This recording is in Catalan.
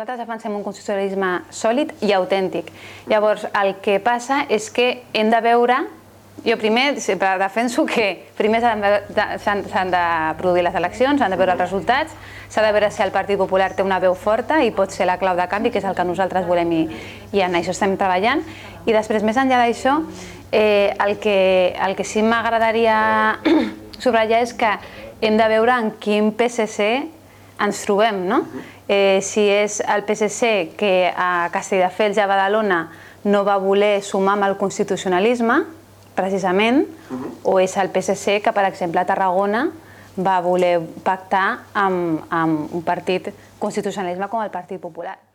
Nosaltres defensem un constitucionalisme sòlid i autèntic. Llavors, el que passa és que hem de veure... Jo primer sempre defenso que primer s'han de, de- produir les eleccions, s'han de veure els resultats, s'ha de veure si el Partit Popular té una veu forta i pot ser la clau de canvi, que és el que nosaltres volem i, i en això estem treballant. I després, més enllà d'això, eh, el, que, el que sí m'agradaria subratllar és que hem de veure en quin PSC ens trobem, no? Eh, si és el PSC que a Castelldefels i a Badalona no va voler sumar amb el constitucionalisme, precisament, o és el PSC que, per exemple, a Tarragona va voler pactar amb, amb un partit constitucionalisme com el Partit Popular.